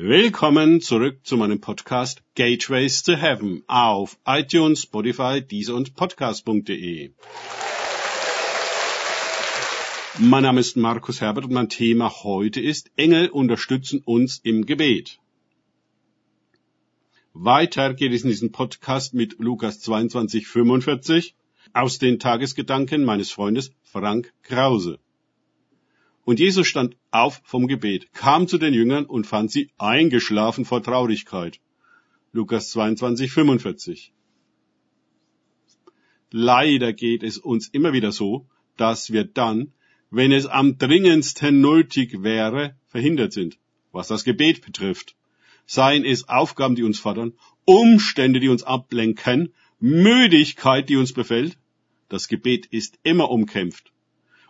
Willkommen zurück zu meinem Podcast Gateways to Heaven auf iTunes, Spotify, Deezer und Podcast.de. Mein Name ist Markus Herbert und mein Thema heute ist Engel unterstützen uns im Gebet. Weiter geht es in diesem Podcast mit Lukas 22, 45 aus den Tagesgedanken meines Freundes Frank Krause. Und Jesus stand auf vom Gebet, kam zu den Jüngern und fand sie eingeschlafen vor Traurigkeit. Lukas 22, 45. Leider geht es uns immer wieder so, dass wir dann, wenn es am dringendsten nötig wäre, verhindert sind, was das Gebet betrifft. Seien es Aufgaben, die uns fordern, Umstände, die uns ablenken, Müdigkeit, die uns befällt. Das Gebet ist immer umkämpft.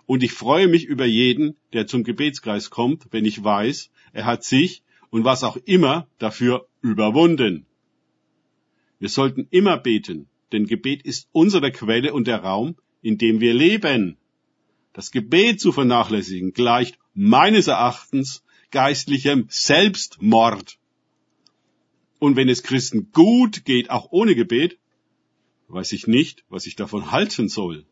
Und ich freue mich über jeden, der zum Gebetskreis kommt, wenn ich weiß, er hat sich und was auch immer dafür überwunden. Wir sollten immer beten, denn Gebet ist unsere Quelle und der Raum, in dem wir leben. Das Gebet zu vernachlässigen gleicht meines Erachtens geistlichem Selbstmord. Und wenn es Christen gut geht, auch ohne Gebet, weiß ich nicht, was ich davon halten soll.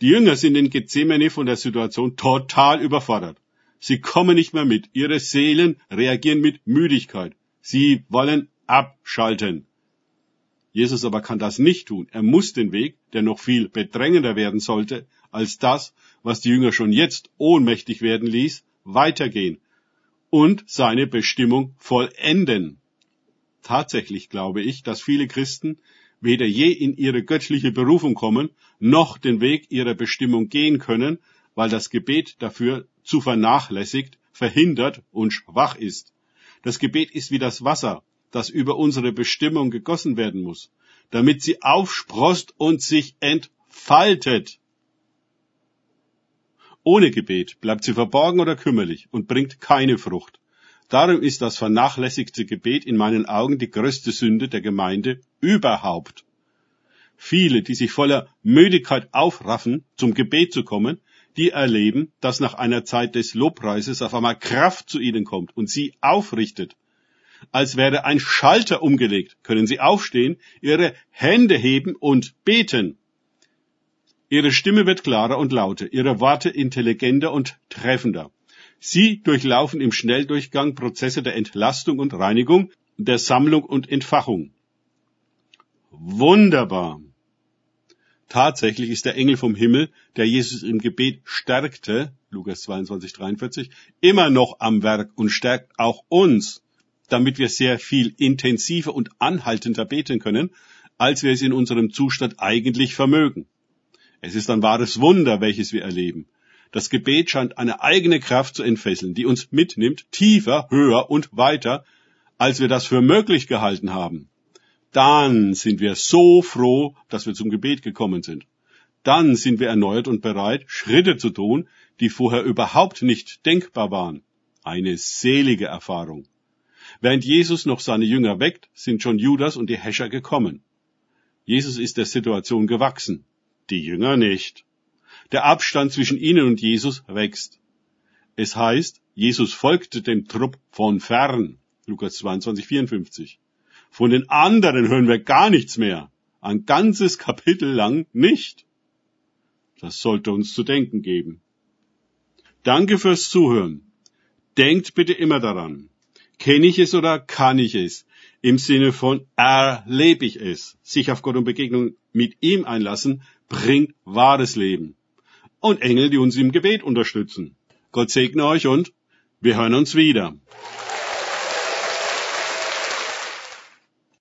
Die Jünger sind in Gethsemane von der Situation total überfordert. Sie kommen nicht mehr mit. Ihre Seelen reagieren mit Müdigkeit. Sie wollen abschalten. Jesus aber kann das nicht tun. Er muss den Weg, der noch viel bedrängender werden sollte, als das, was die Jünger schon jetzt ohnmächtig werden ließ, weitergehen und seine Bestimmung vollenden. Tatsächlich glaube ich, dass viele Christen weder je in ihre göttliche Berufung kommen, noch den Weg ihrer Bestimmung gehen können, weil das Gebet dafür zu vernachlässigt, verhindert und schwach ist. Das Gebet ist wie das Wasser, das über unsere Bestimmung gegossen werden muss, damit sie aufsprost und sich entfaltet. Ohne Gebet bleibt sie verborgen oder kümmerlich und bringt keine Frucht. Darum ist das vernachlässigte Gebet in meinen Augen die größte Sünde der Gemeinde überhaupt. Viele, die sich voller Müdigkeit aufraffen, zum Gebet zu kommen, die erleben, dass nach einer Zeit des Lobpreises auf einmal Kraft zu ihnen kommt und sie aufrichtet. Als wäre ein Schalter umgelegt, können sie aufstehen, ihre Hände heben und beten. Ihre Stimme wird klarer und lauter, ihre Worte intelligenter und treffender. Sie durchlaufen im Schnelldurchgang Prozesse der Entlastung und Reinigung, der Sammlung und Entfachung. Wunderbar. Tatsächlich ist der Engel vom Himmel, der Jesus im Gebet stärkte, Lukas 22, 43, immer noch am Werk und stärkt auch uns, damit wir sehr viel intensiver und anhaltender beten können, als wir es in unserem Zustand eigentlich vermögen. Es ist ein wahres Wunder, welches wir erleben. Das Gebet scheint eine eigene Kraft zu entfesseln, die uns mitnimmt, tiefer, höher und weiter, als wir das für möglich gehalten haben. Dann sind wir so froh, dass wir zum Gebet gekommen sind. Dann sind wir erneuert und bereit, Schritte zu tun, die vorher überhaupt nicht denkbar waren. Eine selige Erfahrung. Während Jesus noch seine Jünger weckt, sind schon Judas und die Häscher gekommen. Jesus ist der Situation gewachsen, die Jünger nicht. Der Abstand zwischen ihnen und Jesus wächst. Es heißt, Jesus folgte dem Trupp von fern. Lukas 22, 54. Von den anderen hören wir gar nichts mehr. Ein ganzes Kapitel lang nicht. Das sollte uns zu denken geben. Danke fürs Zuhören. Denkt bitte immer daran. Kenne ich es oder kann ich es? Im Sinne von erlebe ich es. Sich auf Gott und Begegnung mit ihm einlassen, bringt wahres Leben und Engel, die uns im Gebet unterstützen. Gott segne euch und wir hören uns wieder.